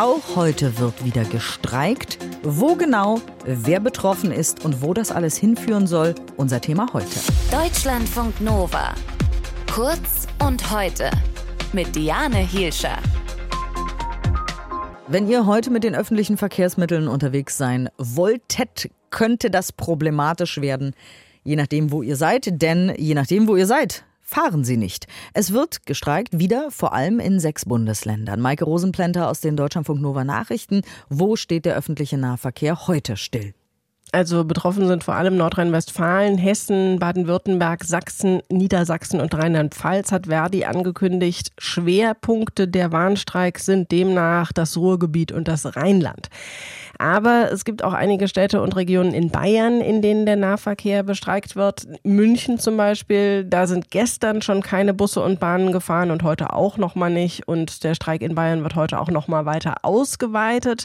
Auch heute wird wieder gestreikt. Wo genau, wer betroffen ist und wo das alles hinführen soll, unser Thema heute. Deutschlandfunk Nova. Kurz und heute mit Diane Hielscher. Wenn ihr heute mit den öffentlichen Verkehrsmitteln unterwegs sein wolltet, könnte das problematisch werden. Je nachdem, wo ihr seid, denn je nachdem, wo ihr seid, fahren sie nicht. Es wird gestreikt, wieder vor allem in sechs Bundesländern. Maike Rosenplenter aus den Deutschlandfunk Nova Nachrichten. Wo steht der öffentliche Nahverkehr heute still? Also betroffen sind vor allem Nordrhein-Westfalen, Hessen, Baden-Württemberg, Sachsen, Niedersachsen und Rheinland-Pfalz hat Verdi angekündigt. Schwerpunkte der Warnstreiks sind demnach das Ruhrgebiet und das Rheinland. Aber es gibt auch einige Städte und Regionen in Bayern, in denen der Nahverkehr bestreikt wird. München zum Beispiel, da sind gestern schon keine Busse und Bahnen gefahren und heute auch noch mal nicht. Und der Streik in Bayern wird heute auch noch mal weiter ausgeweitet.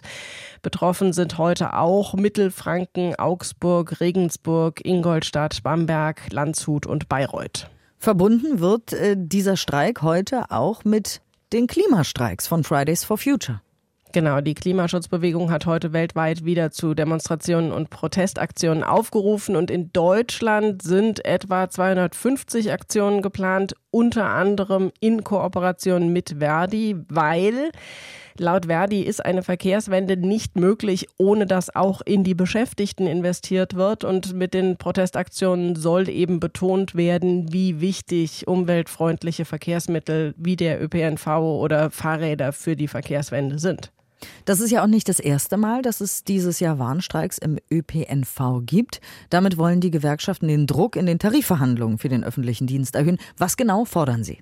Betroffen sind heute auch Mittelfranken, Augsburg, Regensburg, Ingolstadt, Bamberg, Landshut und Bayreuth. Verbunden wird äh, dieser Streik heute auch mit den Klimastreiks von Fridays for Future. Genau, die Klimaschutzbewegung hat heute weltweit wieder zu Demonstrationen und Protestaktionen aufgerufen und in Deutschland sind etwa 250 Aktionen geplant, unter anderem in Kooperation mit Verdi, weil Laut Verdi ist eine Verkehrswende nicht möglich, ohne dass auch in die Beschäftigten investiert wird. Und mit den Protestaktionen soll eben betont werden, wie wichtig umweltfreundliche Verkehrsmittel wie der ÖPNV oder Fahrräder für die Verkehrswende sind. Das ist ja auch nicht das erste Mal, dass es dieses Jahr Warnstreiks im ÖPNV gibt. Damit wollen die Gewerkschaften den Druck in den Tarifverhandlungen für den öffentlichen Dienst erhöhen. Was genau fordern sie?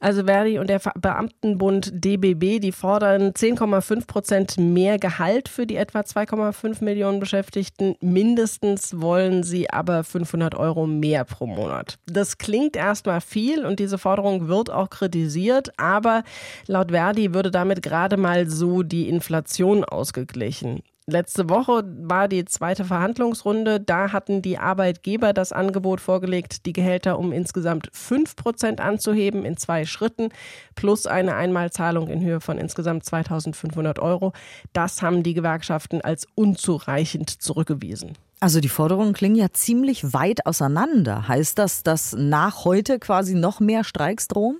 Also Verdi und der Beamtenbund DBB, die fordern 10,5 Prozent mehr Gehalt für die etwa 2,5 Millionen Beschäftigten. Mindestens wollen sie aber 500 Euro mehr pro Monat. Das klingt erstmal viel und diese Forderung wird auch kritisiert, aber laut Verdi würde damit gerade mal so die Inflation ausgeglichen. Letzte Woche war die zweite Verhandlungsrunde. Da hatten die Arbeitgeber das Angebot vorgelegt, die Gehälter um insgesamt 5 Prozent anzuheben in zwei Schritten plus eine Einmalzahlung in Höhe von insgesamt 2500 Euro. Das haben die Gewerkschaften als unzureichend zurückgewiesen. Also die Forderungen klingen ja ziemlich weit auseinander. Heißt das, dass nach heute quasi noch mehr Streiks drohen?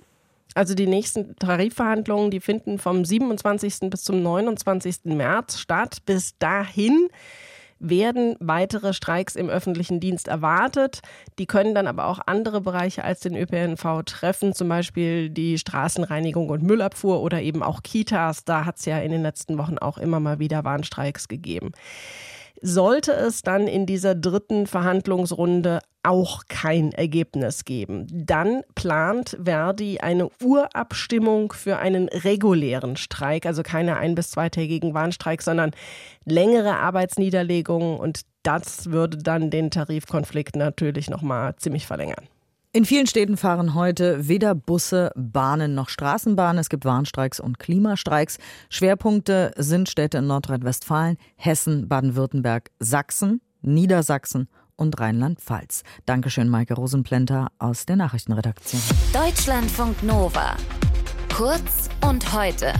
Also die nächsten Tarifverhandlungen, die finden vom 27. bis zum 29. März statt. Bis dahin werden weitere Streiks im öffentlichen Dienst erwartet. Die können dann aber auch andere Bereiche als den ÖPNV treffen, zum Beispiel die Straßenreinigung und Müllabfuhr oder eben auch Kitas. Da hat es ja in den letzten Wochen auch immer mal wieder Warnstreiks gegeben. Sollte es dann in dieser dritten Verhandlungsrunde auch kein Ergebnis geben, dann plant Verdi eine Urabstimmung für einen regulären Streik, also keine ein- bis zweitägigen Warnstreik, sondern längere Arbeitsniederlegungen und das würde dann den Tarifkonflikt natürlich noch mal ziemlich verlängern. In vielen Städten fahren heute weder Busse, Bahnen noch Straßenbahnen. Es gibt Warnstreiks und Klimastreiks. Schwerpunkte sind Städte in Nordrhein-Westfalen, Hessen, Baden-Württemberg, Sachsen, Niedersachsen und Rheinland-Pfalz. Dankeschön, Maike Rosenplenter aus der Nachrichtenredaktion. Deutschlandfunk Nova. Kurz und heute.